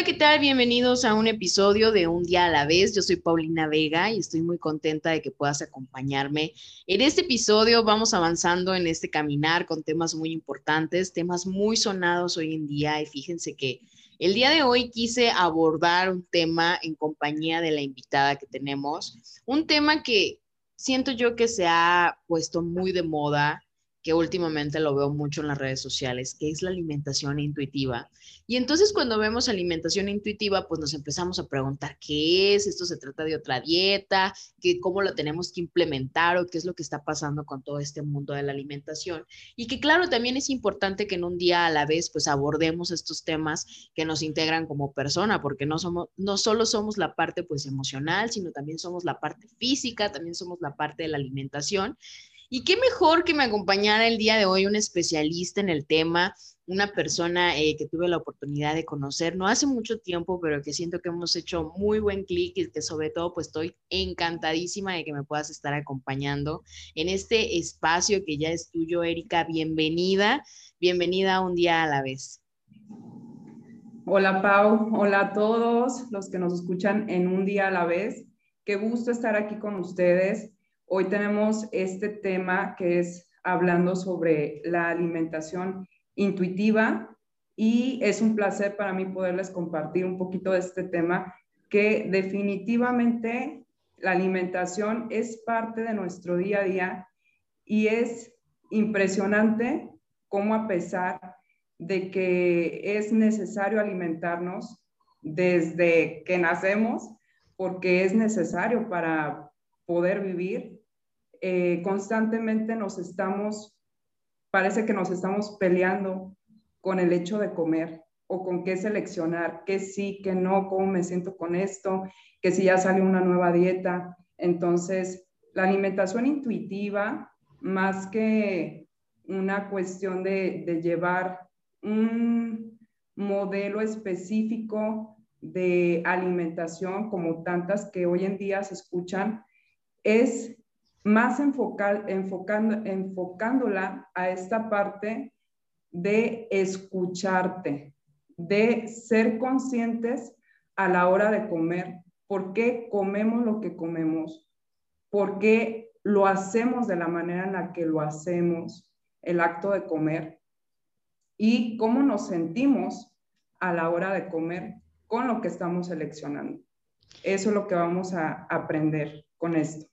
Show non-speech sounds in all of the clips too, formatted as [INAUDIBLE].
Hola, ¿qué tal? Bienvenidos a un episodio de Un día a la vez. Yo soy Paulina Vega y estoy muy contenta de que puedas acompañarme. En este episodio vamos avanzando en este caminar con temas muy importantes, temas muy sonados hoy en día y fíjense que el día de hoy quise abordar un tema en compañía de la invitada que tenemos, un tema que siento yo que se ha puesto muy de moda que últimamente lo veo mucho en las redes sociales, que es la alimentación intuitiva. Y entonces cuando vemos alimentación intuitiva, pues nos empezamos a preguntar qué es, esto se trata de otra dieta, que cómo lo tenemos que implementar o qué es lo que está pasando con todo este mundo de la alimentación. Y que claro, también es importante que en un día a la vez pues abordemos estos temas que nos integran como persona, porque no somos no solo somos la parte pues emocional, sino también somos la parte física, también somos la parte de la alimentación y qué mejor que me acompañara el día de hoy un especialista en el tema, una persona eh, que tuve la oportunidad de conocer no hace mucho tiempo, pero que siento que hemos hecho muy buen clic y que sobre todo pues estoy encantadísima de que me puedas estar acompañando en este espacio que ya es tuyo, Erika. Bienvenida, bienvenida un día a la vez. Hola Pau, hola a todos los que nos escuchan en un día a la vez. Qué gusto estar aquí con ustedes. Hoy tenemos este tema que es hablando sobre la alimentación intuitiva y es un placer para mí poderles compartir un poquito de este tema que definitivamente la alimentación es parte de nuestro día a día y es impresionante cómo a pesar de que es necesario alimentarnos desde que nacemos, porque es necesario para poder vivir, eh, constantemente nos estamos, parece que nos estamos peleando con el hecho de comer o con qué seleccionar, qué sí, qué no, cómo me siento con esto, que si ya sale una nueva dieta. Entonces, la alimentación intuitiva, más que una cuestión de, de llevar un modelo específico de alimentación como tantas que hoy en día se escuchan, es más enfocando, enfocándola a esta parte de escucharte, de ser conscientes a la hora de comer, por qué comemos lo que comemos, por qué lo hacemos de la manera en la que lo hacemos, el acto de comer, y cómo nos sentimos a la hora de comer con lo que estamos seleccionando. Eso es lo que vamos a aprender con esto.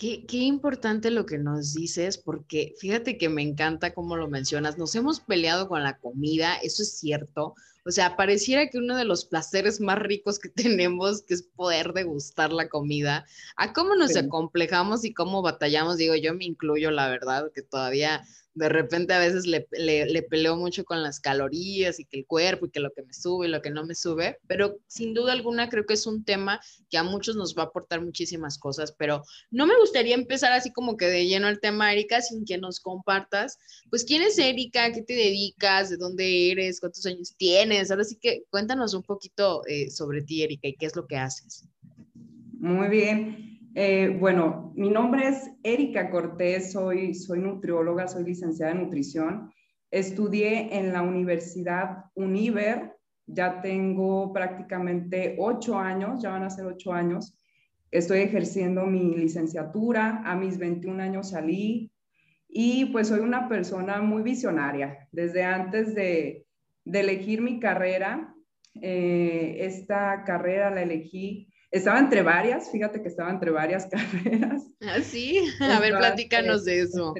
Qué, importante lo que nos dices, porque fíjate que me encanta cómo lo mencionas. Nos hemos peleado con la comida, eso es cierto. O sea, pareciera que uno de los placeres más ricos que [LAUGHS] tenemos, que es poder degustar la comida, a cómo nos acomplejamos y cómo batallamos, digo, yo me incluyo, la verdad, que todavía de repente a veces le, le, peleo mucho con las calorías y que el cuerpo y que lo que me sube y lo que no me sube, pero sin duda alguna creo que es un tema que a muchos nos va a aportar muchísimas cosas, pero no me gustaría empezar así como que de lleno el tema, Erika, sin que nos compartas, pues quién es Erika, qué te dedicas, de dónde eres, cuántos años tienes, ahora sí que cuéntanos un poquito eh, sobre ti, Erika, y qué es lo que haces. Muy bien. Eh, bueno, mi nombre es Erika Cortés, soy, soy nutrióloga, soy licenciada en nutrición. Estudié en la Universidad Univer, ya tengo prácticamente ocho años, ya van a ser ocho años. Estoy ejerciendo mi licenciatura, a mis 21 años salí y pues soy una persona muy visionaria. Desde antes de, de elegir mi carrera, eh, esta carrera la elegí estaba entre varias, fíjate que estaba entre varias [LAUGHS] carreras. Ah, sí, a ver, platícanos de eso.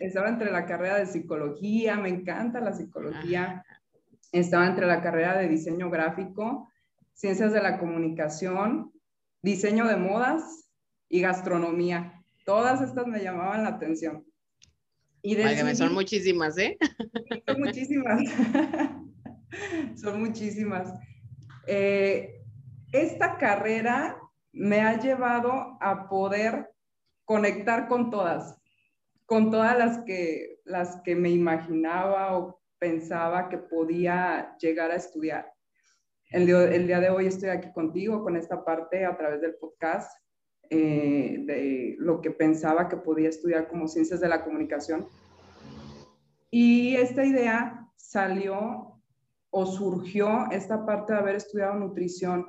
estaba entre la carrera de psicología, me encanta la psicología. Estaba entre la carrera de diseño gráfico, ciencias de la comunicación, diseño de modas y gastronomía. Todas estas me llamaban la atención. Y decidí, son muchísimas, ¿eh? Son muchísimas. son muchísimas. Eh, esta carrera me ha llevado a poder conectar con todas, con todas las que, las que me imaginaba o pensaba que podía llegar a estudiar. El, día de hoy estoy aquí contigo con esta parte a través del podcast eh, de lo que pensaba que podía estudiar como ciencias de la comunicación. Y esta idea salió o surgió esta parte de haber estudiado nutrición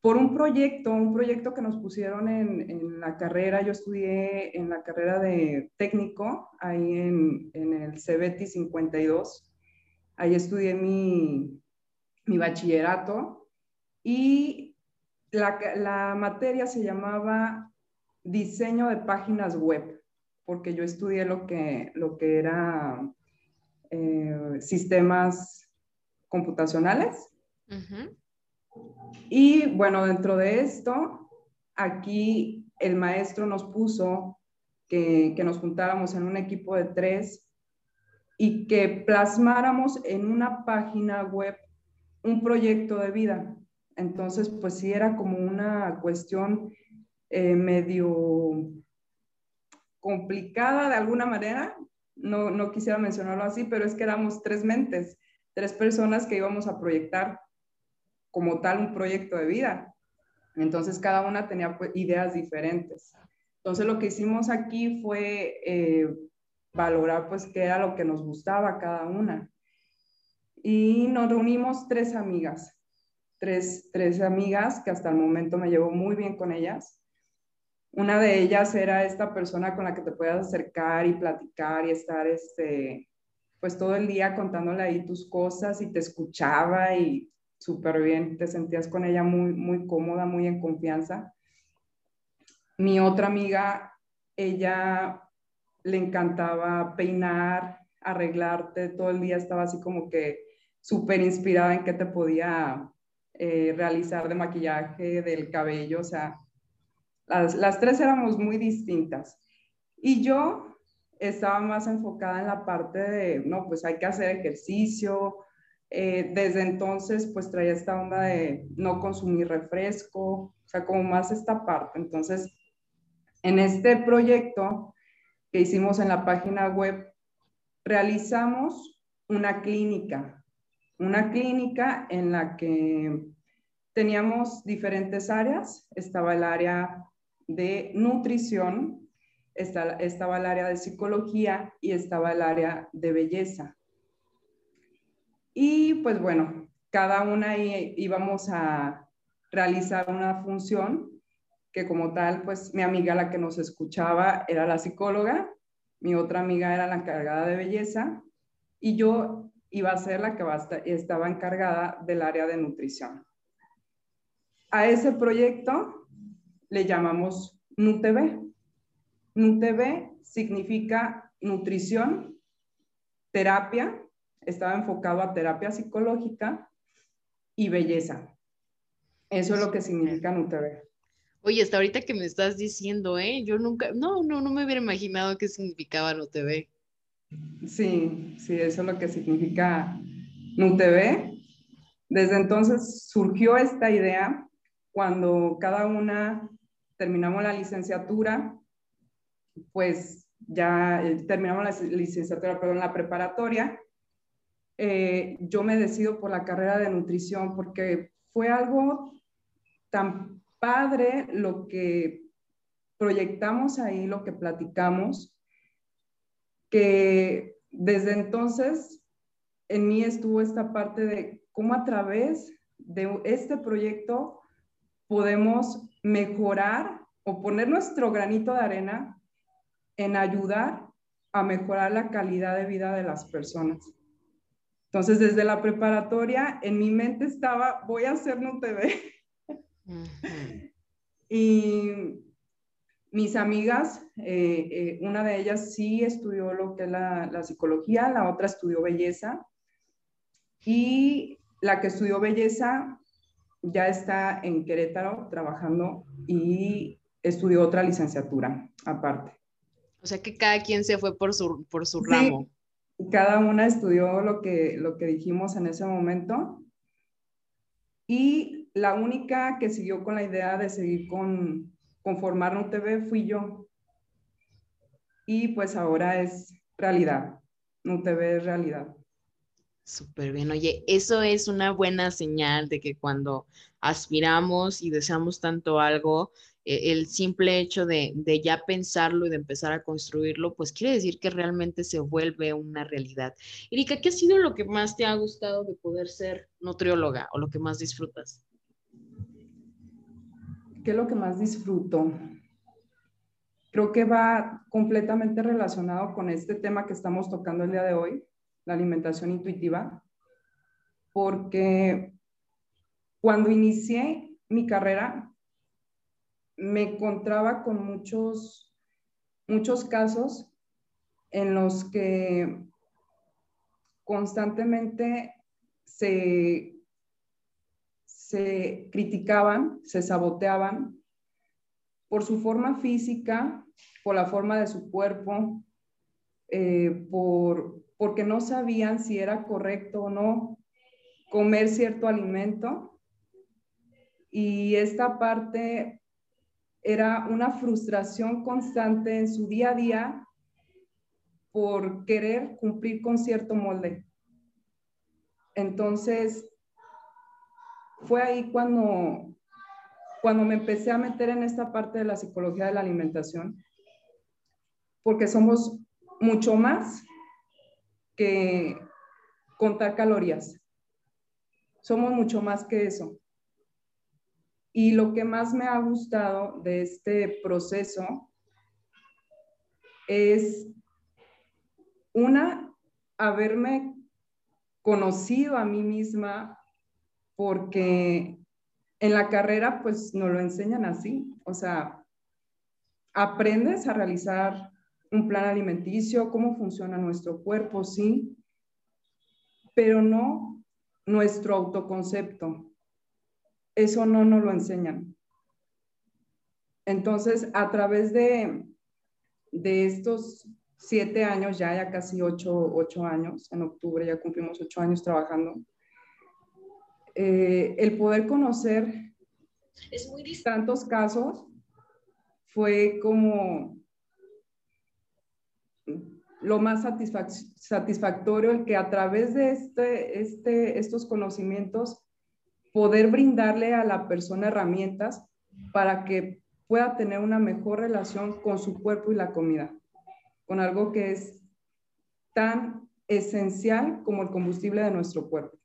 por un proyecto, un proyecto que nos pusieron en, la carrera. Yo estudié en la carrera de técnico, ahí en, el CBT 52. Ahí estudié mi, bachillerato y la, materia se llamaba diseño de páginas web, porque yo estudié lo que, lo que era eh, sistemas computacionales. Y bueno, dentro de esto, aquí el maestro nos puso que, que nos juntáramos en un equipo de tres y que plasmáramos en una página web un proyecto de vida. Entonces, pues sí era como una cuestión eh, medio complicada de alguna manera. No, no quisiera mencionarlo así, pero es que éramos tres mentes, tres personas que íbamos a proyectar como tal un proyecto de vida. Entonces cada una tenía pues, ideas diferentes. Entonces lo que hicimos aquí fue eh, valorar pues qué era lo que nos gustaba cada una. Y nos reunimos tres amigas, tres, tres amigas que hasta el momento me llevo muy bien con ellas. Una de ellas era esta persona con la que te puedas acercar y platicar y estar este, pues todo el día contándole ahí tus cosas y te escuchaba y súper bien, te sentías con ella muy, muy cómoda, muy en confianza. Mi otra amiga, ella le encantaba peinar, arreglarte, todo el día estaba así como que súper inspirada en qué te podía eh, realizar de maquillaje, del cabello, o sea, las, las tres éramos muy distintas. Y yo estaba más enfocada en la parte de, no, pues hay que hacer ejercicio, eh, desde entonces, pues traía esta onda de no consumir refresco, o sea, como más esta parte. Entonces, en este proyecto que hicimos en la página web, realizamos una clínica, una clínica en la que teníamos diferentes áreas. Estaba el área de nutrición, estaba el área de psicología y estaba el área de belleza. Y pues bueno, cada una íbamos a realizar una función que como tal, pues mi amiga la que nos escuchaba era la psicóloga, mi otra amiga era la encargada de belleza y yo iba a ser la que estaba encargada del área de nutrición. A ese proyecto le llamamos NUTV. NUTV significa nutrición, terapia estaba enfocado a terapia psicológica y belleza. Eso es lo que significa NUTV. Oye, hasta ahorita que me estás diciendo, ¿eh? Yo nunca, no, no, no me hubiera imaginado qué significaba NUTV. Sí, sí, eso es lo que significa NUTV. Desde entonces surgió esta idea cuando cada una terminamos la licenciatura, pues ya eh, terminamos la licenciatura, perdón, la preparatoria, eh, yo me decido por la carrera de nutrición porque fue algo tan padre lo que proyectamos ahí, lo que platicamos, que desde entonces en mí estuvo esta parte de cómo a través de este proyecto podemos mejorar o poner nuestro granito de arena en ayudar a mejorar la calidad de vida de las personas. Entonces, desde la preparatoria, en mi mente estaba, voy a hacer NUTV. [LAUGHS] y mis amigas, eh, eh, una de ellas sí estudió lo que es la, la, psicología, la otra estudió belleza. Y la que estudió belleza ya está en Querétaro trabajando y estudió otra licenciatura aparte. O sea que cada quien se fue por su, por su ramo cada una estudió lo que, lo que dijimos en ese momento. Y la única que siguió con la idea de seguir con, con formar un TV fui yo. Y pues ahora es realidad. Un TV es realidad. Súper bien. Oye, eso es una buena señal de que cuando aspiramos y deseamos tanto algo, eh, el simple hecho de, ya pensarlo y de empezar a construirlo, pues quiere decir que realmente se vuelve una realidad. Erika, ¿qué ha sido lo que más te ha gustado de poder ser nutrióloga o lo que más disfrutas? ¿Qué es lo que más disfruto? Creo que va completamente relacionado con este tema que estamos tocando el día de hoy, la alimentación intuitiva, porque cuando inicié mi carrera, me encontraba con muchos, muchos casos en los que constantemente se, se criticaban, se saboteaban por su forma física, por la forma de su cuerpo, eh, por, porque no sabían si era correcto o no comer cierto alimento. Y esta parte era una frustración constante en su día a día por querer cumplir con cierto molde. Entonces, fue ahí cuando, cuando me empecé a meter en esta parte de la psicología de la alimentación, porque somos mucho más que contar calorías. Somos mucho más que eso. Y lo que más me ha gustado de este proceso es, una, haberme conocido a mí misma porque en la carrera pues nos lo enseñan así, o sea, aprendes a realizar un plan alimenticio, cómo funciona nuestro cuerpo, sí, pero no nuestro autoconcepto. Eso no nos lo enseñan. Entonces, a través de, de estos siete años, ya, ya casi ocho, años, en octubre ya cumplimos ocho años trabajando, eh, el poder conocer es muy tantos casos fue como lo más satisfactorio el que a través de este, este, estos conocimientos poder brindarle a la persona herramientas para que pueda tener una mejor relación con su cuerpo y la comida, con algo que es tan esencial como el combustible de nuestro cuerpo.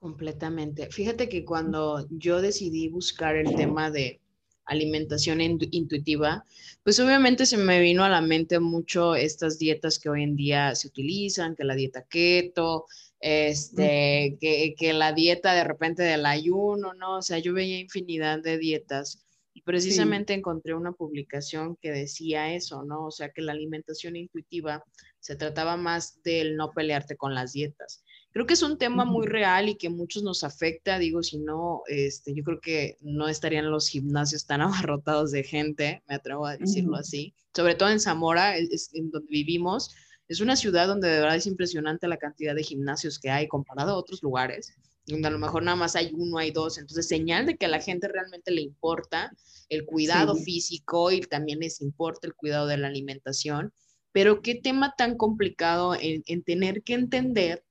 Completamente. Fíjate que cuando yo decidí buscar el tema de alimentación intuitiva, pues obviamente se me vino a la mente mucho estas dietas que hoy en día se utilizan, que la dieta keto, este, que, que, la dieta de repente del ayuno, ¿no? O sea, yo veía infinidad de dietas y precisamente encontré una publicación que decía eso, ¿no? O sea, que la alimentación intuitiva se trataba más del no pelearte con las dietas. Creo que es un tema muy real y que muchos nos afecta, digo, si no, este, yo creo que no estarían los gimnasios tan [LAUGHS] abarrotados de gente, me atrevo a decirlo así, sobre todo en Zamora, en donde vivimos, es una ciudad donde de verdad es impresionante la cantidad de gimnasios que hay comparado a otros lugares, donde a lo mejor nada más hay uno, hay dos. Entonces, señal de que a la gente realmente le importa el cuidado físico y también les importa el cuidado de la alimentación. Pero qué tema tan complicado en, en tener que entender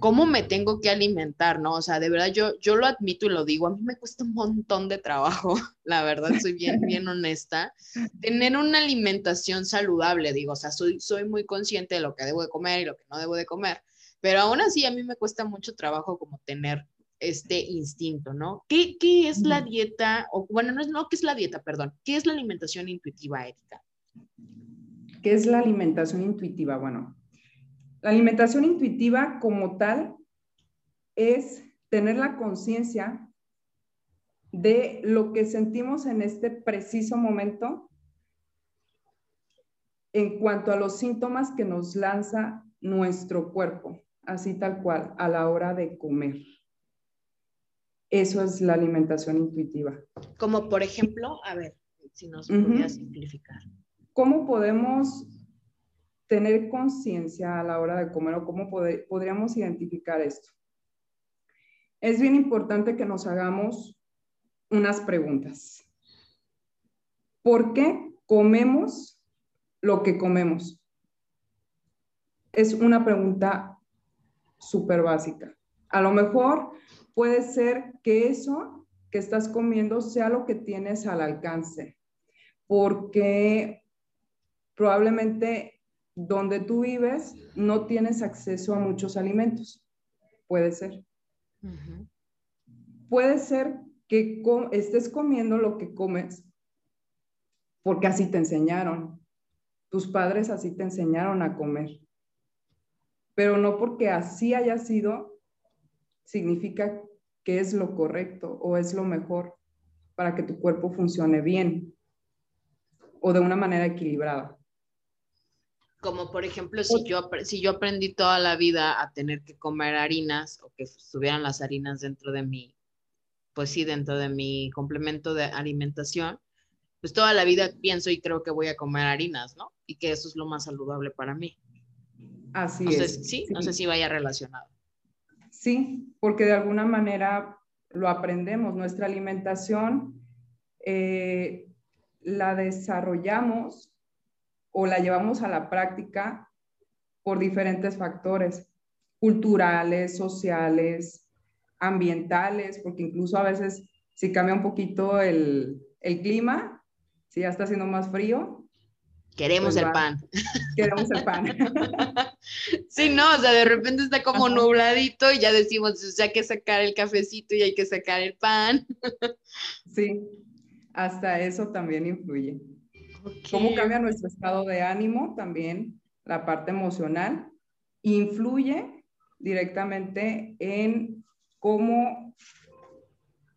cómo me tengo que alimentar, ¿no? O sea, de verdad yo, yo lo admito y lo digo, a mí me cuesta un montón de trabajo, [LAUGHS] la verdad, soy bien, bien honesta, tener una alimentación saludable, digo, o sea, soy, soy muy consciente de lo que debo de comer y lo que no debo de comer, pero aún así a mí me cuesta mucho trabajo como tener este instinto, ¿no? ¿Qué, qué es la dieta? O, bueno, no es, no, ¿qué es la dieta? Perdón, ¿qué es la alimentación intuitiva, Erika? ¿Qué es la alimentación intuitiva? Bueno, la alimentación intuitiva como tal es tener la conciencia de lo que sentimos en este preciso momento en cuanto a los síntomas que nos lanza nuestro cuerpo, así tal cual, a la hora de comer. Eso es la alimentación intuitiva. Como por ejemplo, a ver, si nos podías simplificar. ¿Cómo podemos tener conciencia a la hora de comer o cómo podríamos identificar esto. es bien importante que nos hagamos unas preguntas. ¿Por qué comemos lo que comemos? Es una pregunta súper básica. A lo mejor puede ser que eso que estás comiendo sea lo que tienes al alcance, porque probablemente donde tú vives no tienes acceso a muchos alimentos. Puede ser. Puede ser que estés comiendo lo que comes porque así te enseñaron. Tus padres así te enseñaron a comer. Pero no porque así haya sido, significa que es lo correcto o es lo mejor para que tu cuerpo funcione bien o de una manera equilibrada. Como por ejemplo, si yo, si yo aprendí toda la vida a tener que comer harinas o que estuvieran las harinas dentro de mi, pues sí, dentro de mi complemento de alimentación, pues toda la vida pienso y creo que voy a comer harinas, ¿no? Y que eso es lo más saludable para mí. Así es. sí, no sé si vaya relacionado. Sí, porque de alguna manera lo aprendemos. Nuestra alimentación eh, la desarrollamos o la llevamos a la práctica por diferentes factores culturales, sociales, ambientales, porque incluso a veces si cambia un poquito el, clima, si ya está haciendo más frío. Queremos pues el pan. Queremos el pan. [LAUGHS] sí, no, o sea, de repente está como nubladito y ya decimos, o sea, hay que sacar el cafecito y hay que sacar el pan. sí, hasta eso también influye. Cómo cambia nuestro estado de ánimo también, la parte emocional, influye directamente en cómo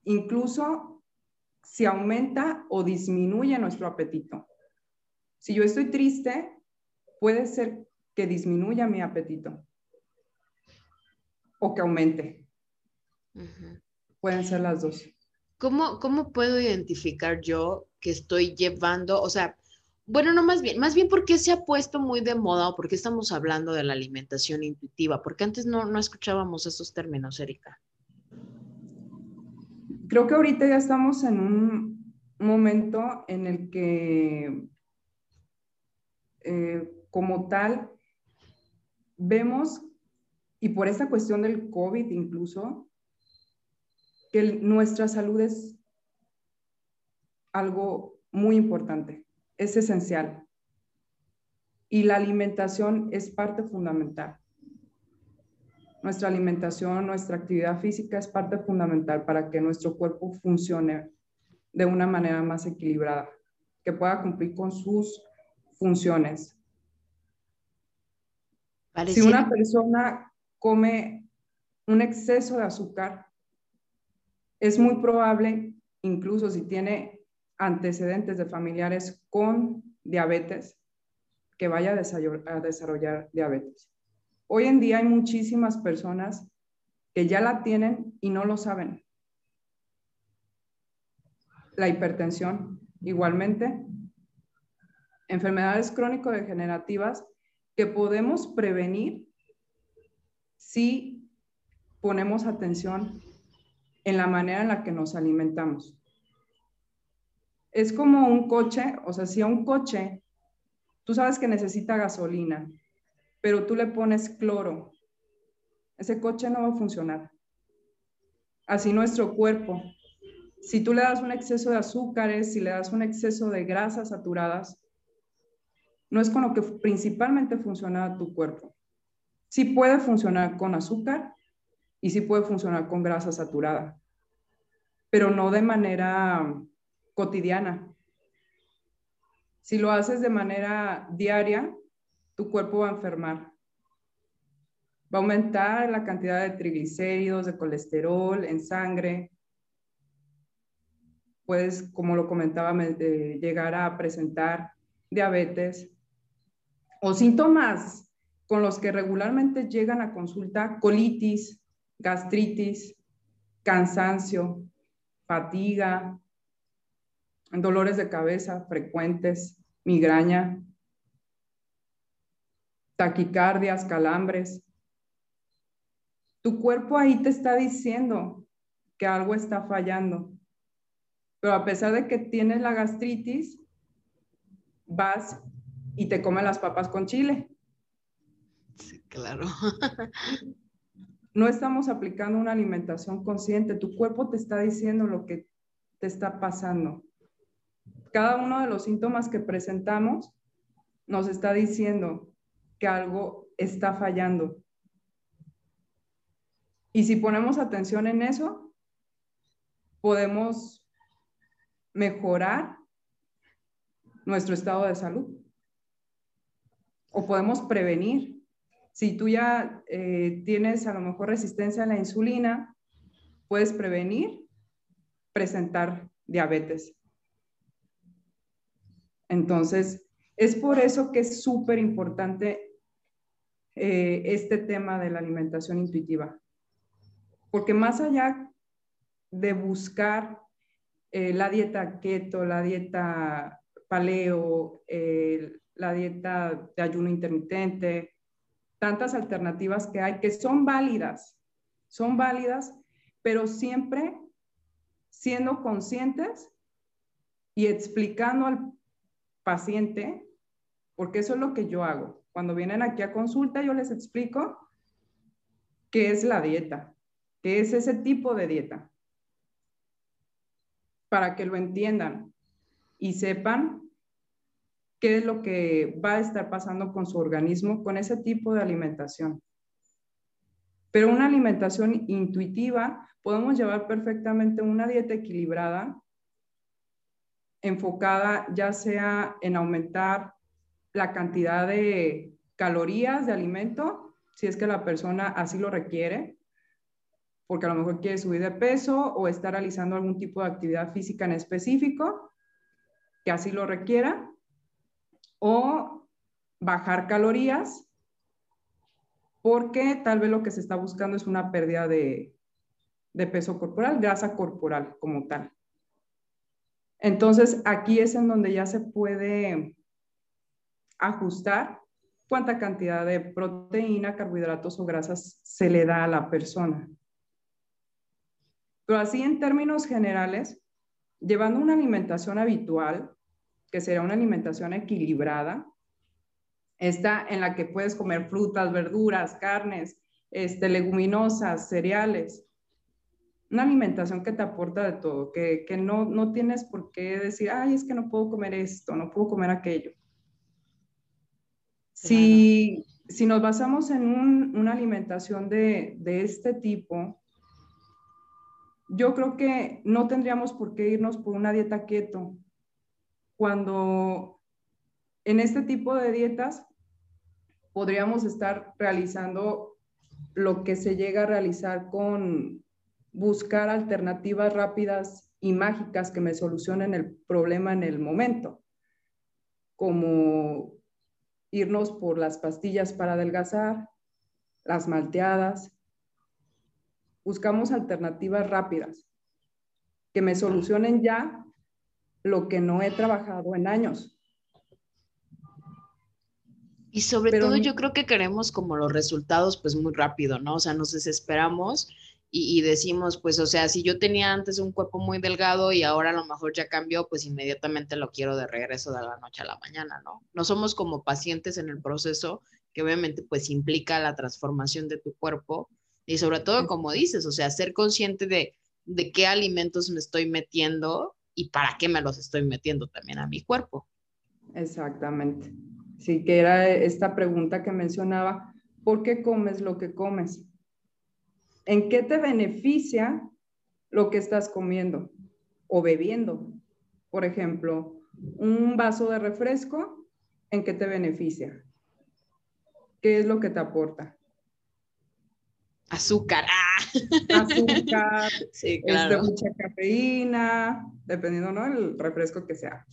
incluso si aumenta o disminuye nuestro apetito. Si yo estoy triste, puede ser que disminuya mi apetito o que aumente. Pueden ser las dos. ¿Cómo, ¿Cómo puedo identificar yo que estoy llevando, o sea, bueno, no más bien, más bien porque se ha puesto muy de moda o porque estamos hablando de la alimentación intuitiva, porque antes no, no escuchábamos esos términos, Erika. Creo que ahorita ya estamos en un momento en el que, eh, como tal, vemos, y por esta cuestión del COVID incluso, que nuestra salud es algo muy importante, es esencial. Y la alimentación es parte fundamental. Nuestra alimentación, nuestra actividad física es parte fundamental para que nuestro cuerpo funcione de una manera más equilibrada, que pueda cumplir con sus funciones. Si una persona come un exceso de azúcar, es muy probable, incluso si tiene antecedentes de familiares con diabetes, que vaya a desarrollar diabetes. Hoy en día hay muchísimas personas que ya la tienen y no lo saben. La hipertensión, igualmente. Enfermedades crónico-degenerativas que podemos prevenir si ponemos atención en la manera en la que nos alimentamos es como un coche, o sea, si a un coche, tú sabes que necesita gasolina, pero tú le pones cloro, ese coche no va a funcionar. Así nuestro cuerpo. Si tú le das un exceso de azúcares, si le das un exceso de grasas saturadas, no es con lo que principalmente funciona tu cuerpo. Sí puede funcionar con azúcar y sí puede funcionar con grasa saturada, pero no de manera cotidiana. Si lo haces de manera diaria, tu cuerpo va a enfermar. Va a aumentar la cantidad de triglicéridos, de colesterol en sangre. Puedes, como lo comentaba, llegar a presentar diabetes o síntomas con los que regularmente llegan a consulta, colitis, gastritis, cansancio, fatiga, dolores de cabeza frecuentes, migraña, taquicardias, calambres. Tu cuerpo ahí te está diciendo que algo está fallando. Pero a pesar de que tienes la gastritis, vas y te comes las papas con chile. Sí, claro. no estamos aplicando una alimentación consciente. Tu cuerpo te está diciendo lo que te está pasando. Cada uno de los síntomas que presentamos nos está diciendo que algo está fallando. Y si ponemos atención en eso, podemos mejorar nuestro estado de salud. O podemos prevenir. Si tú ya eh, tienes a lo mejor resistencia a la insulina, puedes prevenir presentar diabetes. Entonces, es por eso que es súper importante eh, este tema de la alimentación intuitiva. Porque más allá de buscar eh, la dieta keto, la dieta paleo, la dieta de ayuno intermitente, tantas alternativas que hay que son válidas, son válidas, pero siempre siendo conscientes y explicando al paciente, porque eso es lo que yo hago. Cuando vienen aquí a consulta, yo les explico qué es la dieta, qué es ese tipo de dieta, para que lo entiendan y sepan qué es lo que va a estar pasando con su organismo con ese tipo de alimentación. Pero una alimentación intuitiva, podemos llevar perfectamente una dieta equilibrada, enfocada ya sea en aumentar la cantidad de calorías de alimento, si es que la persona así lo requiere, porque a lo mejor quiere subir de peso o está realizando algún tipo de actividad física en específico, que así lo requiera, o bajar calorías, porque tal vez lo que se está buscando es una pérdida de, de peso corporal, grasa corporal como tal. Entonces, aquí es en donde ya se puede ajustar cuánta cantidad de proteína, carbohidratos o grasas se le da a la persona. Pero así en términos generales, llevando una alimentación habitual, que será una alimentación equilibrada, esta en la que puedes comer frutas, verduras, carnes, este, leguminosas, cereales, una alimentación que te aporta de todo, que, no, no tienes por qué decir, ay, es que no puedo comer esto, no puedo comer aquello. Si, si nos basamos en una alimentación de, de este tipo, yo creo que no tendríamos por qué irnos por una dieta keto, cuando en este tipo de dietas podríamos estar realizando lo que se llega a realizar con buscar alternativas rápidas y mágicas que me solucionen el problema en el momento, como irnos por las pastillas para adelgazar, las malteadas. Buscamos alternativas rápidas que me solucionen ya lo que no he trabajado en años. Y sobre todo yo creo que queremos como los resultados pues muy rápido, ¿no? O sea, nos desesperamos y, decimos, pues, o sea, si yo tenía antes un cuerpo muy delgado y ahora a lo mejor ya cambió, pues inmediatamente lo quiero de regreso de la noche a la mañana, ¿no? No somos como pacientes en el proceso que obviamente pues implica la transformación de tu cuerpo y sobre todo, como dices, o sea, ser consciente de, de qué alimentos me estoy metiendo y para qué me los estoy metiendo también a mi cuerpo. Exactamente. Sí, que era esta pregunta que mencionaba, ¿por qué comes lo que comes? ¿En qué te beneficia lo que estás comiendo o bebiendo? Por ejemplo, un vaso de refresco, ¿en qué te beneficia? ¿Qué es lo que te aporta? Azúcar. Ah. Azúcar, [LAUGHS] sí, este, mucha cafeína, dependiendo, ¿no? El refresco que sea.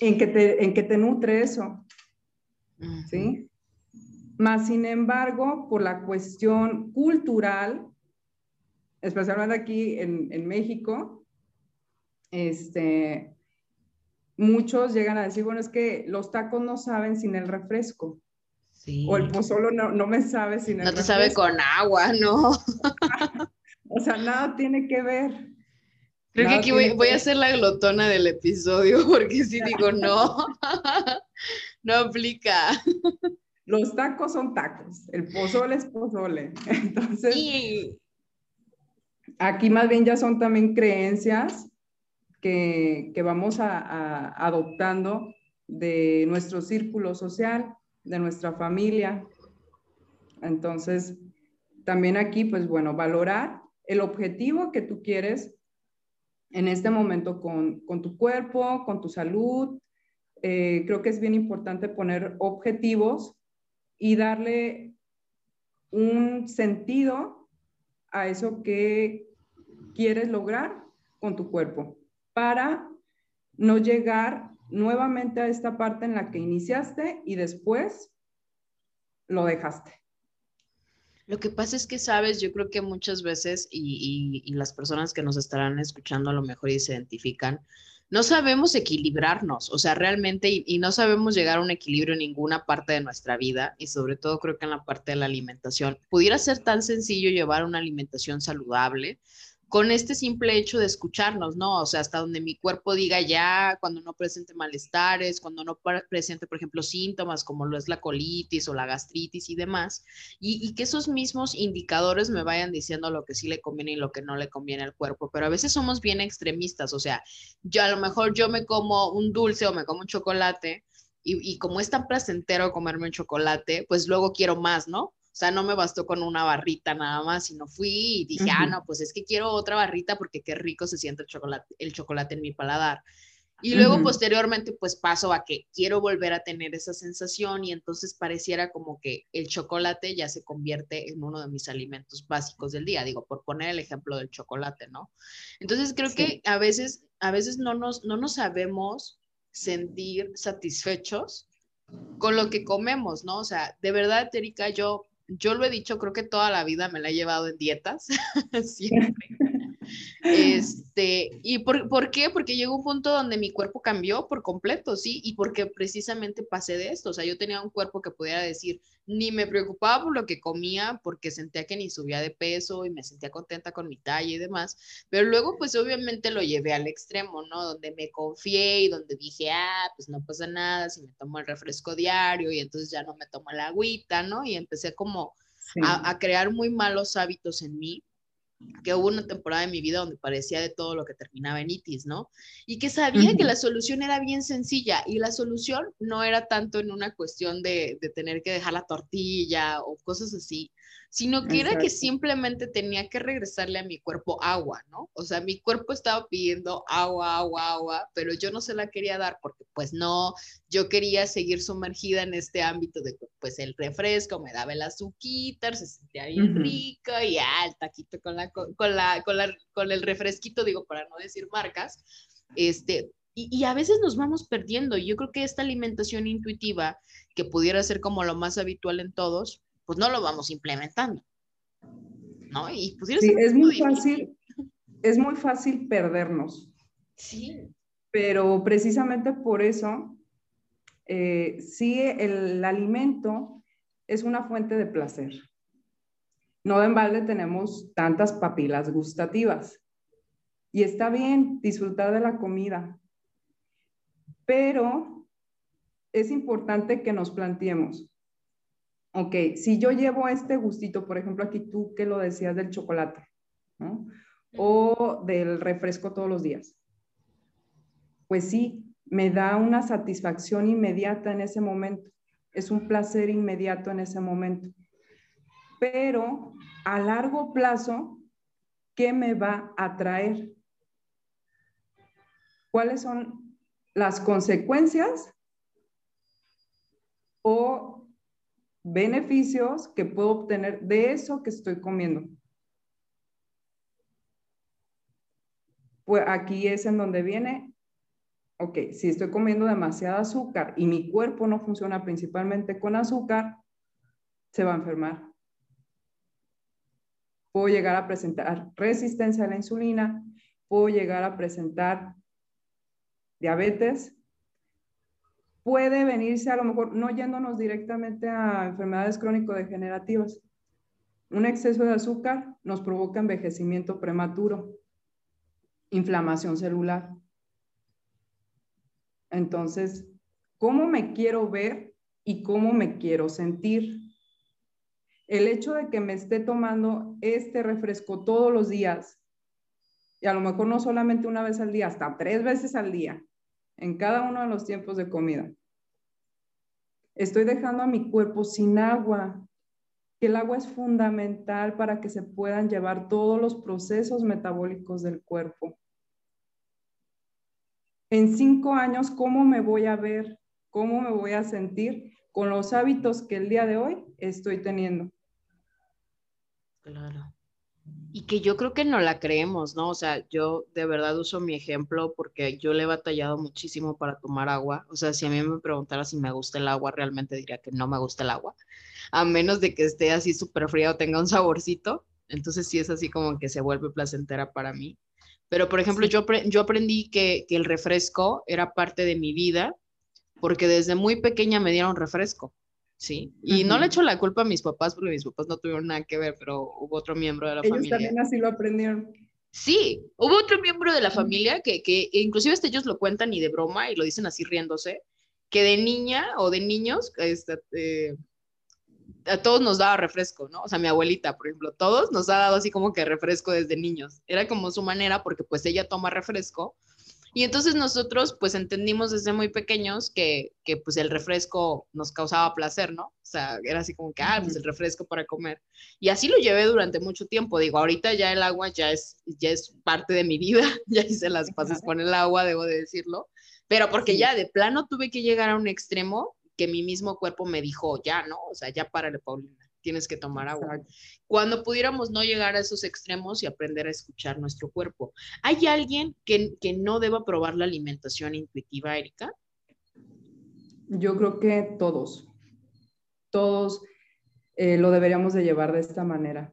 ¿En qué te, en qué te nutre eso? ¿Sí? Más sin embargo, por la cuestión cultural, especialmente aquí en, México, este, muchos llegan a decir, bueno, es que los tacos no saben sin el refresco. O el pozolo no, no me sabe sin No te sabe con agua, ¿no? [LAUGHS] o sea, nada tiene que ver. Creo que aquí voy, voy, a ser la glotona del episodio, [LAUGHS] porque si digo no, [LAUGHS] no aplica. Los tacos son tacos, el pozole es pozole. [LAUGHS] Entonces, aquí más bien ya son también creencias que, que vamos a, a, adoptando de nuestro círculo social, de nuestra familia. Entonces, también aquí, pues bueno, valorar el objetivo que tú quieres en este momento con, con tu cuerpo, con tu salud. Eh, creo que es bien importante poner objetivos y darle un sentido a eso que quieres lograr con tu cuerpo para no llegar nuevamente a esta parte en la que iniciaste y después lo dejaste. Lo que pasa es que, sabes, yo creo que muchas veces, y, y, las personas que nos estarán escuchando a lo mejor y se identifican, no sabemos equilibrarnos, o sea, realmente, y, y, no sabemos llegar a un equilibrio en ninguna parte de nuestra vida, y sobre todo creo que en la parte de la alimentación. Pudiera ser tan sencillo llevar una alimentación saludable, con este simple hecho de escucharnos, ¿no? O sea, hasta donde mi cuerpo diga ya, cuando no presente malestares, cuando no presente, por ejemplo, síntomas como lo es la colitis o la gastritis y demás, y, que esos mismos indicadores me vayan diciendo lo que sí le conviene y lo que no le conviene al cuerpo, pero a veces somos bien extremistas, o sea, yo a lo mejor yo me como un dulce o me como un chocolate. Y, y como es tan placentero comerme un chocolate, pues luego quiero más, ¿no? O sea, no me bastó con una barrita nada más, sino fui y dije, ah, no, pues es que quiero otra barrita porque qué rico se siente el chocolate, el chocolate en mi paladar. Y luego posteriormente pues paso a que quiero volver a tener esa sensación y entonces pareciera como que el chocolate ya se convierte en uno de mis alimentos básicos del día, digo, por poner el ejemplo del chocolate, ¿no? Entonces creo que a veces, a veces no nos, no nos sabemos sentir satisfechos con lo que comemos, ¿no? O sea, de verdad, Erika, yo yo lo he dicho, creo que toda la vida me la he llevado en dietas, [LAUGHS] siempre. Este, ¿y por, por, qué? Porque llegó un punto donde mi cuerpo cambió por completo, ¿sí? Y porque precisamente pasé de esto, o sea, yo tenía un cuerpo que pudiera decir, ni me preocupaba por lo que comía, porque sentía que ni subía de peso y me sentía contenta con mi talla y demás, pero luego pues obviamente lo llevé al extremo, ¿no? Donde me confié y donde dije, ah, pues no pasa nada si me tomo el refresco diario y entonces ya no me tomo la agüita, ¿no? Y empecé como a, a crear muy malos hábitos en mí que hubo una temporada de mi vida donde parecía de todo lo que terminaba en itis, ¿no? Y que sabía que la solución era bien sencilla y la solución no era tanto en una cuestión de, de tener que dejar la tortilla o cosas así, sino que era que simplemente tenía que regresarle a mi cuerpo agua, ¿no? O sea, mi cuerpo estaba pidiendo agua, agua, agua, pero yo no se la quería dar porque pues no, yo quería seguir sumergida en este ámbito de pues el refresco me daba el azúcar, se sentía bien rico y ah, el taquito con la, con la, con la, con el refresquito, digo, para no decir marcas, este, y, y, a veces nos vamos perdiendo. Yo creo que esta alimentación intuitiva, que pudiera ser como lo más habitual en todos, pues no lo vamos implementando. ¿No? Y pues, sí, es muy fácil, es muy fácil perdernos. Sí. Pero precisamente por eso, eh, sí, el, alimento es una fuente de placer. No de balde tenemos tantas papilas gustativas. Y está bien disfrutar de la comida, pero es importante que nos planteemos, ok, si yo llevo este gustito, por ejemplo, aquí tú que lo decías del chocolate, ¿no? O del refresco todos los días. Pues sí, me da una satisfacción inmediata en ese momento. Es un placer inmediato en ese momento. Pero a largo plazo, ¿qué me va a traer? ¿Cuáles son las consecuencias o beneficios que puedo obtener de eso que estoy comiendo. Pues aquí es en donde viene, ok, si estoy comiendo demasiado azúcar y mi cuerpo no funciona principalmente con azúcar, se va a enfermar. Puedo llegar a presentar resistencia a la insulina, puedo llegar a presentar diabetes, puede venirse a lo mejor, no yéndonos directamente a enfermedades crónico-degenerativas. Un exceso de azúcar nos provoca envejecimiento prematuro, inflamación celular. Entonces, ¿cómo me quiero ver y cómo me quiero sentir? El hecho de que me esté tomando este refresco todos los días, y a lo mejor no solamente una vez al día, hasta tres veces al día, en cada uno de los tiempos de comida. Estoy dejando a mi cuerpo sin agua, que el agua es fundamental para que se puedan llevar todos los procesos metabólicos del cuerpo. En cinco años, ¿cómo me voy a ver? ¿Cómo me voy a sentir con los hábitos que el día de hoy estoy teniendo? Claro y que yo creo que no la creemos, ¿no? O sea, yo de verdad uso mi ejemplo porque yo le he batallado muchísimo para tomar agua. O sea, si a mí me preguntara si me gusta el agua, realmente diría que no me gusta el agua, a menos de que esté así súper fría o tenga un saborcito. Entonces sí es así como que se vuelve placentera para mí. Pero, por ejemplo, yo, yo aprendí que, que el refresco era parte de mi vida porque desde muy pequeña me dieron refresco. Sí, y no le echo la culpa a mis papás porque mis papás no tuvieron nada que ver, pero hubo otro miembro de la Ellos familia. también así lo aprendieron. Sí, hubo otro miembro de la familia que, que inclusive este ellos lo cuentan y de broma y lo dicen así riéndose, que de niña o de niños, este, eh, a todos nos daba refresco, ¿no? O sea, mi abuelita, por ejemplo, todos nos ha dado así como que refresco desde niños. Era como su manera porque pues ella toma refresco y entonces nosotros pues entendimos desde muy pequeños que, que, pues el refresco nos causaba placer, ¿no? O sea, era así como que, ah, pues el refresco para comer. Y así lo llevé durante mucho tiempo. Digo, ahorita ya el agua ya es, ya es parte de mi vida, [LAUGHS] ya hice las pases con el agua, debo de decirlo. Pero porque ya de plano tuve que llegar a un extremo que mi mismo cuerpo me dijo, ya, ¿no? O sea, ya párale, Paulina tienes que tomar agua. Cuando pudiéramos no llegar a esos extremos y aprender a escuchar nuestro cuerpo. ¿Hay alguien que, no deba probar la alimentación intuitiva, Erika? Yo creo que todos, todos eh, lo deberíamos de llevar de esta manera.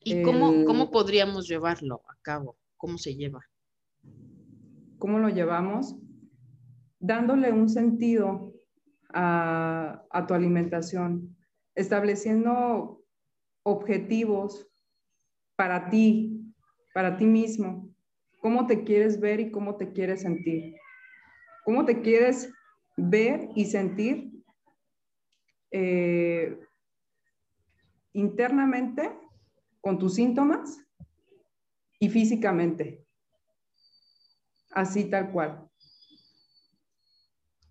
¿Y cómo, cómo podríamos llevarlo a cabo? ¿Cómo se lleva? ¿Cómo lo llevamos? Dándole un sentido a, a tu alimentación, estableciendo objetivos para ti, para ti mismo, cómo te quieres ver y cómo te quieres sentir, cómo te quieres ver y sentir eh, internamente con tus síntomas y físicamente, así tal cual.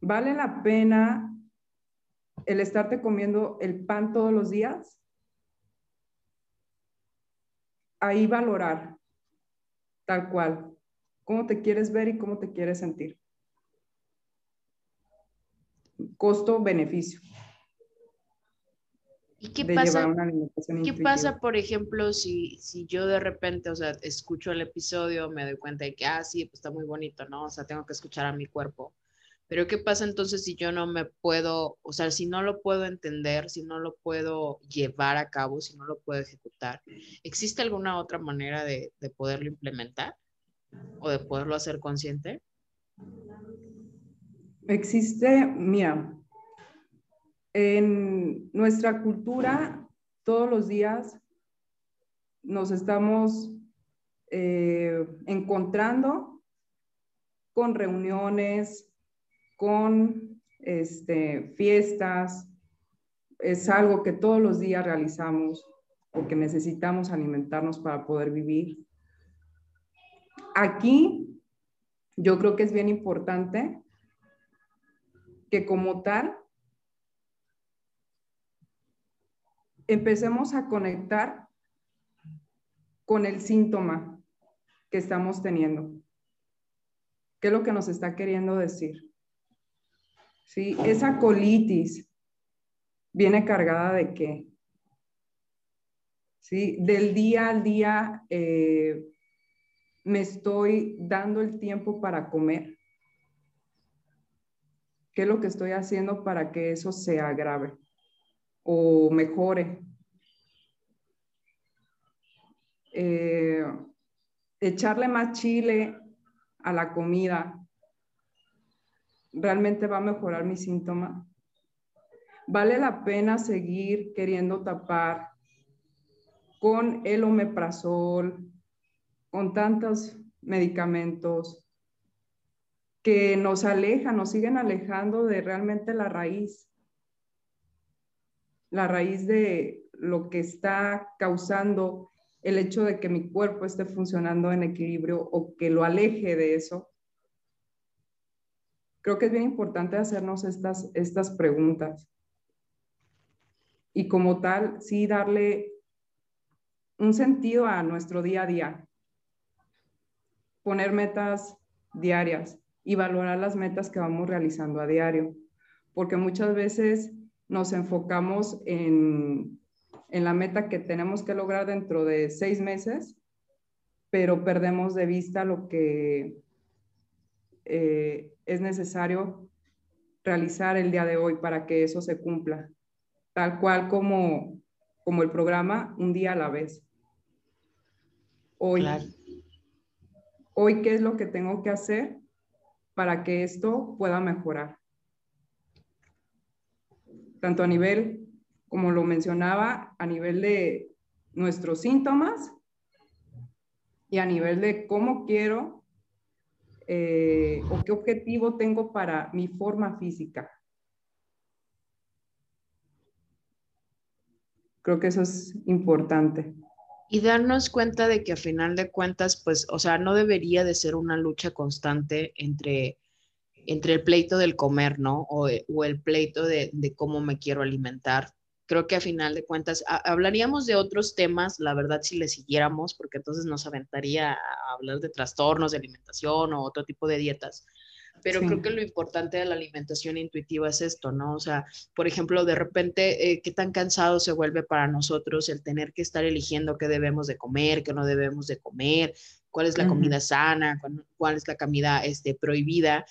Vale la pena el estarte comiendo el pan todos los días, ahí valorar tal cual, cómo te quieres ver y cómo te quieres sentir. Costo-beneficio. ¿Y qué pasa? ¿Qué pasa, por ejemplo, si, si yo de repente, o sea, escucho el episodio, me doy cuenta de que, ah, sí, pues está muy bonito, ¿no? O sea, tengo que escuchar a mi cuerpo. Pero ¿qué pasa entonces si yo no me puedo, o sea, si no lo puedo entender, si no lo puedo llevar a cabo, si no lo puedo ejecutar? ¿Existe alguna otra manera de, poderlo implementar o de poderlo hacer consciente? Existe, mira, en nuestra cultura todos los días nos estamos eh, encontrando con reuniones, con este, fiestas. Es algo que todos los días realizamos porque necesitamos alimentarnos para poder vivir. Aquí yo creo que es bien importante que como tal empecemos a conectar con el síntoma que estamos teniendo. ¿Qué es lo que nos está queriendo decir? ¿Sí? Esa colitis viene cargada de qué? ¿Sí? Del día al día eh, me estoy dando el tiempo para comer. ¿Qué es lo que estoy haciendo para que eso se agrave o mejore? Eh, echarle más chile a la comida, realmente va a mejorar mi síntoma? ¿Vale la pena seguir queriendo tapar con el omeprazol, con tantos medicamentos que nos alejan, nos siguen alejando de realmente la raíz? La raíz de lo que está causando el hecho de que mi cuerpo esté funcionando en equilibrio o que lo aleje de eso. Creo que es bien importante hacernos estas, estas preguntas. Y como tal, sí darle un sentido a nuestro día a día. Poner metas diarias y valorar las metas que vamos realizando a diario. Porque muchas veces nos enfocamos en en la meta que tenemos que lograr dentro de seis meses, pero perdemos de vista lo que eh, es necesario realizar el día de hoy para que eso se cumpla, tal cual como, como el programa Un día a la vez. Hoy, hoy, ¿qué es lo que tengo que hacer para que esto pueda mejorar? Tanto a nivel como lo mencionaba, a nivel de nuestros síntomas y a nivel de cómo quiero eh, o qué objetivo tengo para mi forma física. Creo que eso es importante. Y darnos cuenta de que a final de cuentas, pues, o sea, no debería de ser una lucha constante entre, entre el pleito del comer, ¿no? O, el pleito de, de, cómo me quiero alimentar creo que a final de cuentas hablaríamos de otros temas, la verdad, si le siguiéramos, porque entonces nos aventaría a hablar de trastornos de alimentación o otro tipo de dietas. Pero creo que lo importante de la alimentación intuitiva es esto, ¿no? O sea, por ejemplo, de repente, eh, ¿qué tan cansado se vuelve para nosotros el tener que estar eligiendo qué debemos de comer, qué no debemos de comer, cuál es la comida sana, cuál, es la comida este, prohibida,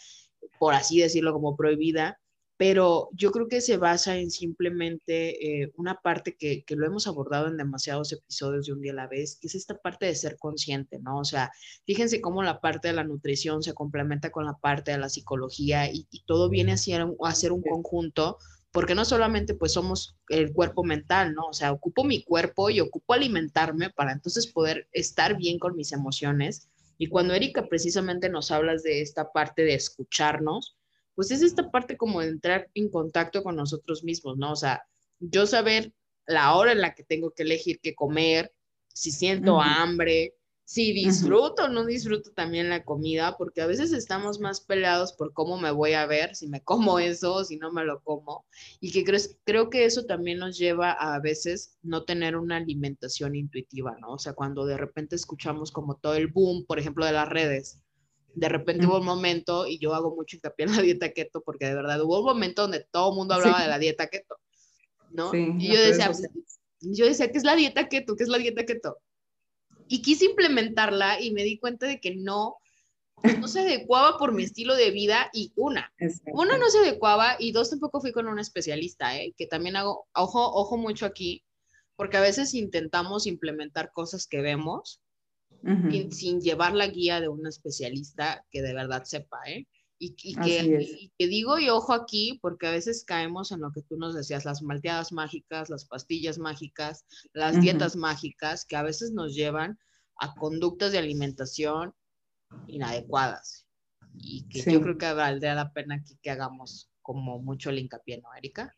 por así decirlo, como prohibida? Pero yo creo que se basa en simplemente eh, una parte que, que, lo hemos abordado en demasiados episodios de un día a la vez, que es esta parte de ser consciente, ¿no? O sea, fíjense cómo la parte de la nutrición se complementa con la parte de la psicología y, todo viene a ser, a ser un conjunto, porque no solamente pues somos el cuerpo mental, ¿no? O sea, ocupo mi cuerpo y ocupo alimentarme para entonces poder estar bien con mis emociones. Y cuando Erika precisamente nos hablas de esta parte de escucharnos, pues es esta parte como de entrar en contacto con nosotros mismos, ¿no? O sea, yo saber la hora en la que tengo que elegir qué comer, si siento hambre, si disfruto o no disfruto también la comida, porque a veces estamos más peleados por cómo me voy a ver, si me como [LAUGHS] eso o si no me lo como, y que creo, creo que eso también nos lleva a, a veces no tener una alimentación intuitiva, ¿no? O sea, cuando de repente escuchamos como todo el boom, por ejemplo, de las redes, de repente hubo un momento, y yo hago mucho hincapié en la dieta keto, porque de verdad hubo un momento donde todo el mundo hablaba de la dieta keto, ¿no? y yo decía, pues, yo decía, ¿qué es la dieta keto? ¿Qué es la dieta keto? Y quise implementarla y me di cuenta de que no, pues, no se adecuaba por mi estilo de vida y una, una no se adecuaba y dos tampoco fui con un especialista, ¿eh? que también hago, ojo, ojo mucho aquí, porque a veces intentamos implementar cosas que vemos sin, llevar la guía de un especialista que de verdad sepa, ¿eh? Y, que, digo y ojo aquí, porque a veces caemos en lo que tú nos decías, las malteadas mágicas, las pastillas mágicas, las dietas mágicas, que a veces nos llevan a conductas de alimentación inadecuadas. Y que yo creo que valdría la pena aquí que hagamos como mucho el hincapié, ¿no, Erika?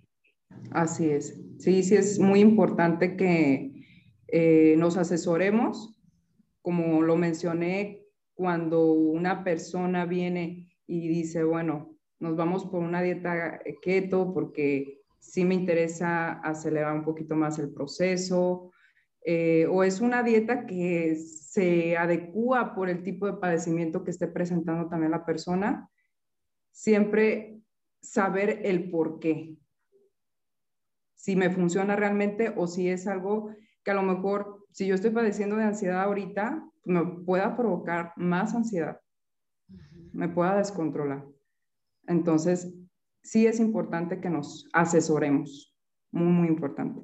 Así es. Sí, sí, es muy importante que eh, nos asesoremos como lo mencioné, cuando una persona viene y dice, bueno, nos vamos por una dieta keto porque sí me interesa acelerar un poquito más el proceso, eh, o es una dieta que se adecua por el tipo de padecimiento que esté presentando también la persona, siempre saber el por qué. Si me funciona realmente o si es algo que a lo mejor si yo estoy padeciendo de ansiedad ahorita, me pueda provocar más ansiedad, me pueda descontrolar. Entonces, sí es importante que nos asesoremos, muy, muy importante.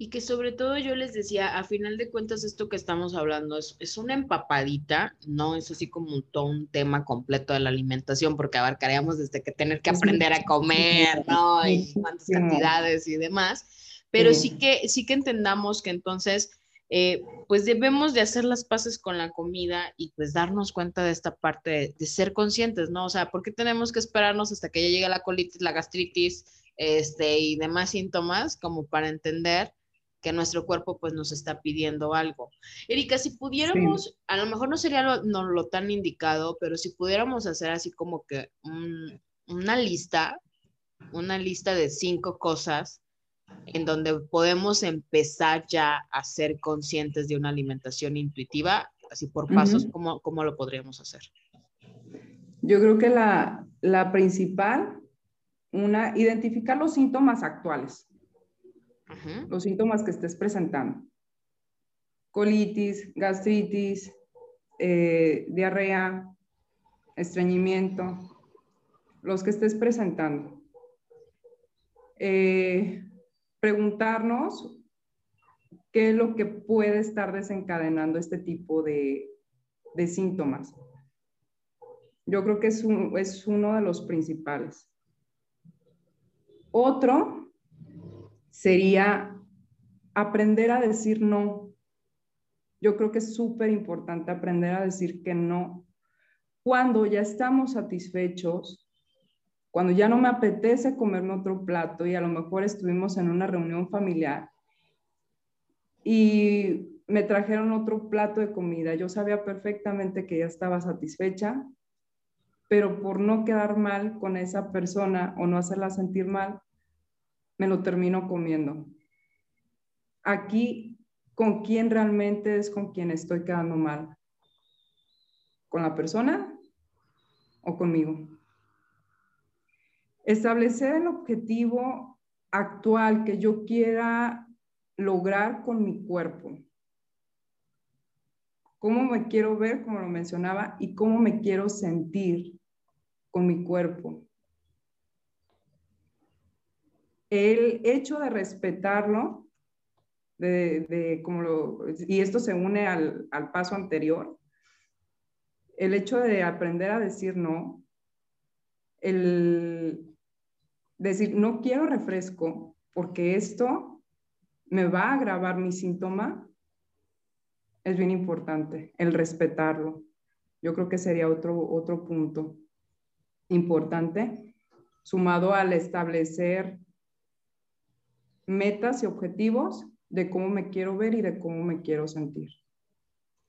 Y que sobre todo yo les decía, a final de cuentas esto que estamos hablando es, es una empapadita, no es así como un, todo un tema completo de la alimentación, porque abarcaríamos desde que tener que aprender a comer, [LAUGHS] ¿no? Y cuántas cantidades y demás, pero sí que, sí que entendamos que entonces eh, pues debemos de hacer las paces con la comida y pues darnos cuenta de esta parte de, ser conscientes, ¿no? O sea, ¿por qué tenemos que esperarnos hasta que ya llegue la colitis, la gastritis, este, y demás síntomas como para entender que nuestro cuerpo pues nos está pidiendo algo. Erika, si pudiéramos, a lo mejor no sería lo, no, lo tan indicado, pero si pudiéramos hacer así como que una lista, una lista de cinco cosas en donde podemos empezar ya a ser conscientes de una alimentación intuitiva, así por pasos, ¿cómo, ¿cómo, lo podríamos hacer? Yo creo que la, la principal, una, identificar los síntomas actuales, los síntomas que estés presentando. Colitis, gastritis, eh, diarrea, estreñimiento, los que estés presentando. Eh, preguntarnos qué es lo que puede estar desencadenando este tipo de, síntomas. Yo creo que es, es uno de los principales. Otro sería aprender a decir no. Yo creo que es súper importante aprender a decir que no. Cuando ya estamos satisfechos, cuando ya no me apetece comerme otro plato y a lo mejor estuvimos en una reunión familiar y me trajeron otro plato de comida, yo sabía perfectamente que ya estaba satisfecha, pero por no quedar mal con esa persona o no hacerla sentir mal, me lo termino comiendo. Aquí, ¿con quién realmente es con quien estoy quedando mal? ¿Con la persona o conmigo? Establecer el objetivo actual que yo quiera lograr con mi cuerpo. Cómo me quiero ver, como lo mencionaba, y cómo me quiero sentir con mi cuerpo. El hecho de respetarlo, de, como y esto se une al, al paso anterior, el hecho de aprender a decir no, el decir, no quiero refresco porque esto me va a agravar mi síntoma, es bien importante, el respetarlo. Yo creo que sería otro, otro punto importante, sumado al establecer metas y objetivos de cómo me quiero ver y de cómo me quiero sentir.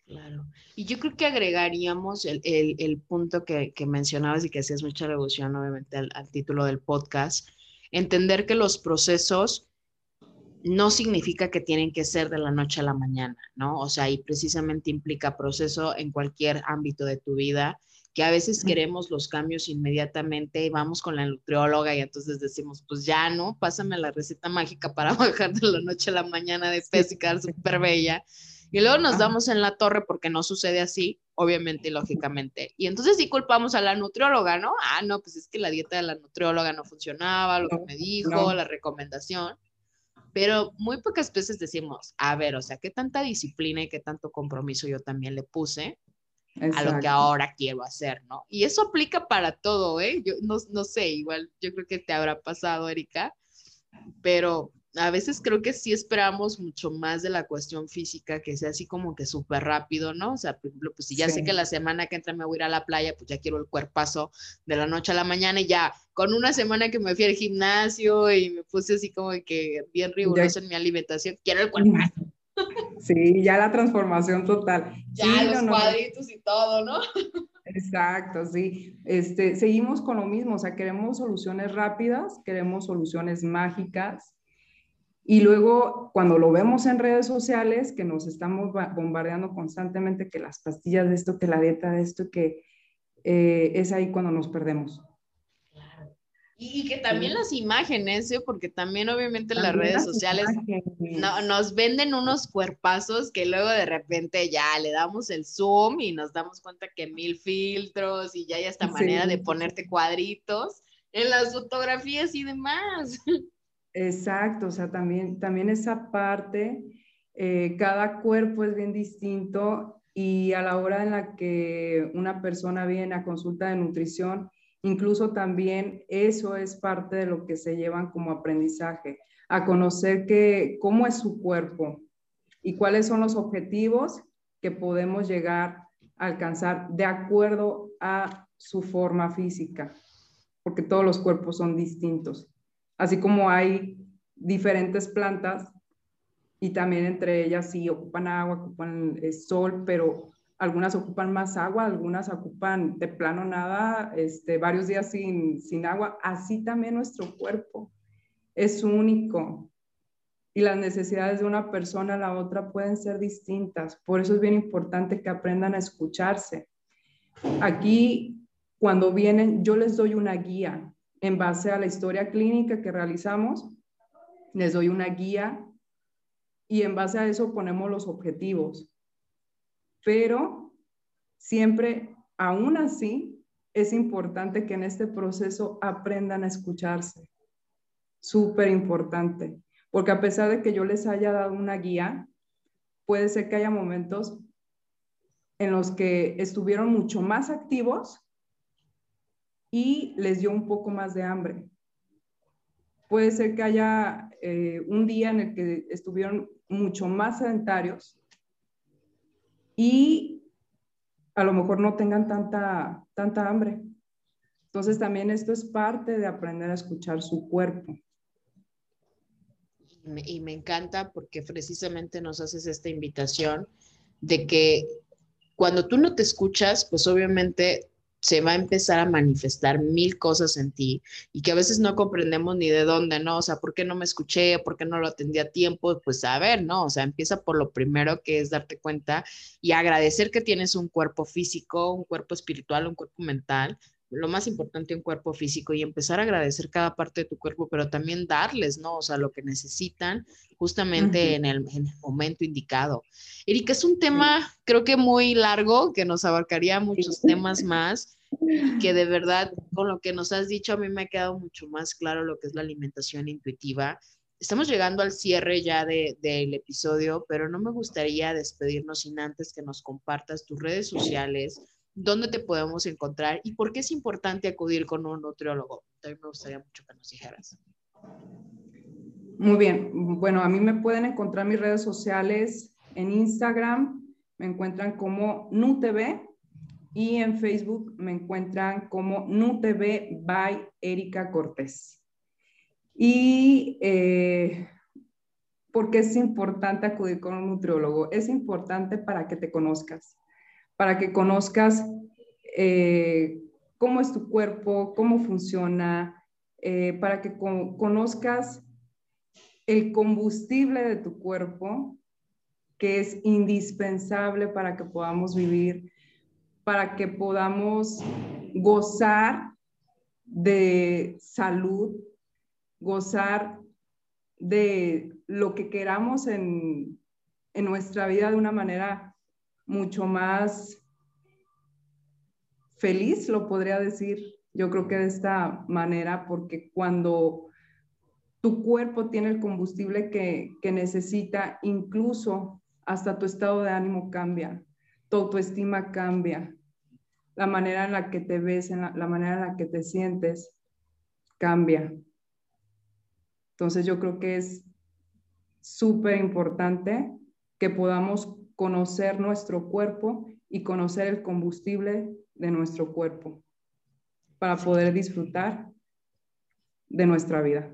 Claro. Y yo creo que agregaríamos el, punto que, mencionabas y que hacías mucha revolución, obviamente, al, título del podcast. Entender que los procesos no significa que tienen que ser de la noche a la mañana, ¿no? O sea, y precisamente implica proceso en cualquier ámbito de tu vida, que a veces queremos los cambios inmediatamente y vamos con la nutrióloga y entonces decimos, pues ya, ¿no? Pásame la receta mágica para [LAUGHS] bajar de la noche a la mañana de peso y quedar súper bella. Y luego nos damos en la torre porque no sucede así, obviamente y lógicamente. Y entonces sí culpamos a la nutrióloga, ¿no? Ah, no, pues es que la dieta de la nutrióloga no funcionaba, lo que me dijo, la recomendación. Pero muy pocas veces decimos, a ver, o sea, ¿qué tanta disciplina y qué tanto compromiso yo también le puse a lo que ahora quiero hacer, ¿no? Y eso aplica para todo, ¿eh? Yo no, no sé, igual yo creo que te habrá pasado, Erika, pero a veces creo que sí esperamos mucho más de la cuestión física, que sea así como que súper rápido, ¿no? O sea, por ejemplo, pues si ya sé que la semana que entra me voy a ir a la playa, pues ya quiero el cuerpazo de la noche a la mañana y ya con una semana que me fui al gimnasio y me puse así como que bien riguroso en mi alimentación, quiero el cuerpazo. [LAUGHS] Sí, ya la transformación total. Ya los cuadritos y todo, ¿no? Exacto, sí. Este, seguimos con lo mismo, o sea, queremos soluciones rápidas, queremos soluciones mágicas, y luego, cuando lo vemos en redes sociales, que nos estamos bombardeando constantemente, que las pastillas de esto, que la dieta de esto, que eh, es ahí cuando nos perdemos. Claro. Y, que también las imágenes, ¿eh? porque también obviamente las redes sociales nos venden unos cuerpazos que luego de repente ya le damos el zoom y nos damos cuenta que mil filtros y ya hay esta manera de ponerte cuadritos en las fotografías y demás. [LAUGHS] Exacto, o sea, también, también esa parte, eh, cada cuerpo es bien distinto y a la hora en la que una persona viene a consulta de nutrición, incluso también eso es parte de lo que se llevan como aprendizaje, a conocer que, cómo es su cuerpo y cuáles son los objetivos que podemos llegar a alcanzar de acuerdo a su forma física, porque todos los cuerpos son distintos. Así como hay diferentes plantas y también entre ellas sí ocupan agua, ocupan el sol, pero algunas ocupan más agua, algunas ocupan de plano nada, este, varios días sin, sin agua. Así también nuestro cuerpo es único y las necesidades de una persona a la otra pueden ser distintas. Por eso es bien importante que aprendan a escucharse. Aquí, cuando vienen, yo les doy una guía en base a la historia clínica que realizamos, les doy una guía y en base a eso ponemos los objetivos. Pero siempre, aún así, es importante que en este proceso aprendan a escucharse. Súper importante, porque a pesar de que yo les haya dado una guía, puede ser que haya momentos en los que estuvieron mucho más activos y les dio un poco más de hambre. Puede ser que haya eh, un día en el que estuvieron mucho más sedentarios y a lo mejor no tengan tanta, tanta hambre. Entonces también esto es parte de aprender a escuchar su cuerpo. Y me encanta porque precisamente nos haces esta invitación de que cuando tú no te escuchas, pues obviamente se va a empezar a manifestar mil cosas en ti y que a veces no comprendemos ni de dónde, ¿no? O sea, ¿por qué no me escuché? ¿Por qué no lo atendí a tiempo? Pues a ver, ¿no? O sea, empieza por lo primero que es darte cuenta y agradecer que tienes un cuerpo físico, un cuerpo espiritual, un cuerpo mental, lo más importante un cuerpo físico y empezar a agradecer cada parte de tu cuerpo, pero también darles, ¿no? O sea, lo que necesitan justamente en, el, en, el, momento indicado. Erika, es un tema creo que muy largo, que nos abarcaría muchos temas más, que de verdad, con lo que nos has dicho, a mí me ha quedado mucho más claro lo que es la alimentación intuitiva. Estamos llegando al cierre ya del de, episodio, pero no me gustaría despedirnos sin antes que nos compartas tus redes sociales, dónde te podemos encontrar y por qué es importante acudir con un nutriólogo. También me gustaría mucho que nos dijeras. Muy bien. Bueno, a mí me pueden encontrar mis redes sociales en Instagram, me encuentran como NuTV y en Facebook me encuentran como NuTV by Erika Cortés. Y eh, ¿por qué es importante acudir con un nutriólogo? Es importante para que te conozcas para que conozcas eh, cómo es tu cuerpo, cómo funciona, eh, para que conozcas el combustible de tu cuerpo, que es indispensable para que podamos vivir, para que podamos gozar de salud, gozar de lo que queramos en, en nuestra vida de una manera mucho más feliz, lo podría decir, yo creo que de esta manera, porque cuando tu cuerpo tiene el combustible que, necesita, incluso hasta tu estado de ánimo cambia, tu autoestima cambia, la manera en la que te ves, la, la manera en la que te sientes cambia. Entonces yo creo que es súper importante que podamos conocer nuestro cuerpo y conocer el combustible de nuestro cuerpo para poder disfrutar de nuestra vida.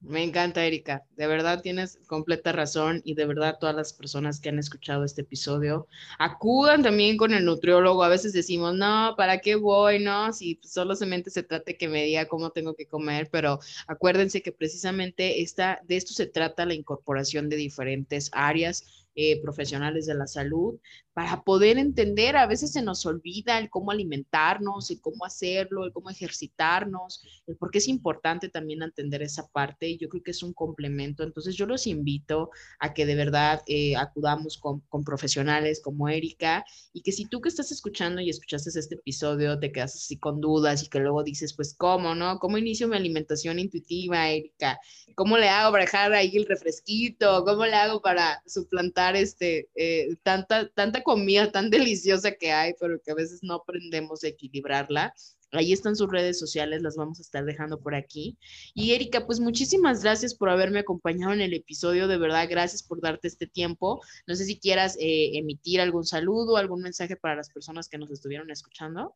Me encanta, Erika. De verdad tienes completa razón y de verdad todas las personas que han escuchado este episodio acudan también con el nutriólogo. A veces decimos, no, ¿para qué voy? No, si solamente se trata que me diga cómo tengo que comer, pero acuérdense que precisamente esta, de esto se trata la incorporación de diferentes áreas eh, profesionales de la salud, para poder entender, a veces se nos olvida el cómo alimentarnos, el cómo hacerlo, el cómo ejercitarnos, el por qué es importante también entender esa parte y yo creo que es un complemento. Entonces yo los invito a que de verdad eh, acudamos con, con, profesionales como Erika y que si tú que estás escuchando y escuchaste este episodio te quedas así con dudas y que luego dices, pues, ¿cómo, no? ¿Cómo inicio mi alimentación intuitiva, Erika? ¿Cómo le hago para dejar ahí el refresquito? ¿Cómo le hago para suplantar este, eh, tanta, tanta comida tan [LAUGHS] deliciosa que hay, pero que a veces no aprendemos a equilibrarla? Ahí están sus redes sociales, las vamos a estar dejando por aquí. Y Erika, pues muchísimas gracias por haberme acompañado en el episodio, de verdad, gracias por darte este tiempo. No sé si quieras eh, emitir algún saludo, algún mensaje para las personas que nos estuvieron escuchando.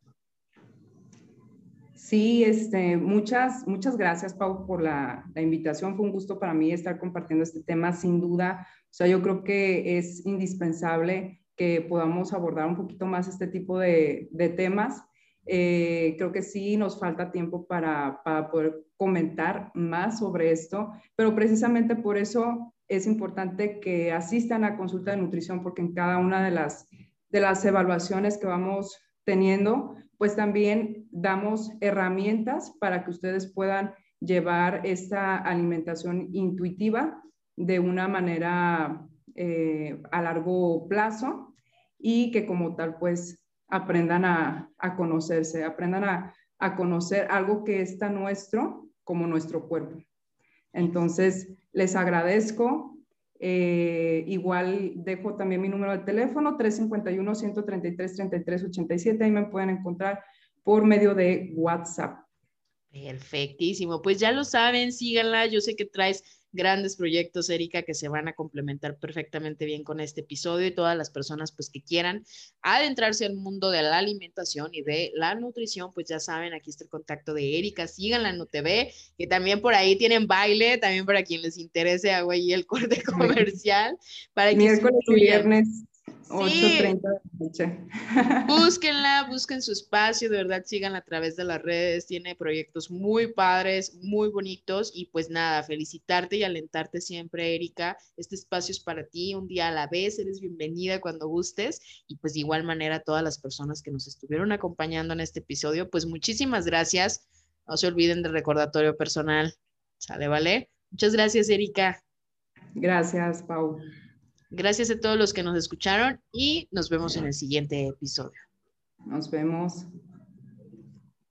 Sí, este, muchas, muchas gracias, Pau, por la, la, invitación. Fue un gusto para mí estar compartiendo este tema, sin duda. O sea, yo creo que es indispensable que podamos abordar un poquito más este tipo de, de temas. Eh, creo que sí nos falta tiempo para, para poder comentar más sobre esto, pero precisamente por eso es importante que asistan a consulta de nutrición, porque en cada una de las, de las evaluaciones que vamos teniendo, pues también damos herramientas para que ustedes puedan llevar esta alimentación intuitiva de una manera eh, a largo plazo y que como tal pues aprendan a, conocerse, aprendan a, a, conocer algo que está nuestro como nuestro cuerpo. Entonces, les agradezco eh, igual dejo también mi número de teléfono, 351-133-3387. Ahí me pueden encontrar por medio de WhatsApp. Perfectísimo. Pues ya lo saben, síganla. Yo sé que traes grandes proyectos, Erika, que se van a complementar perfectamente bien con este episodio y todas las personas pues que quieran adentrarse al mundo de la alimentación y de la nutrición, pues ya saben, aquí está el contacto de Erika, síganla en UTV, que también por ahí tienen baile, también para quien les interese, hago ahí el [LAUGHS] corte comercial. Para Miércoles y viernes 8.30 de noche. [LAUGHS] Búsquenla, busquen su espacio, de verdad síganla a través de las redes, tiene proyectos muy padres, muy bonitos y pues nada, felicitarte y alentarte siempre, Erika. Este espacio es para ti, un día a la vez, eres bienvenida cuando gustes y pues de igual manera a todas las personas que nos estuvieron acompañando en este episodio, pues muchísimas gracias. No se olviden del recordatorio personal. ¿Sale, vale? Muchas gracias, Erika. Gracias, Pau. Gracias a todos los que nos escucharon y nos vemos en el siguiente episodio. Nos vemos.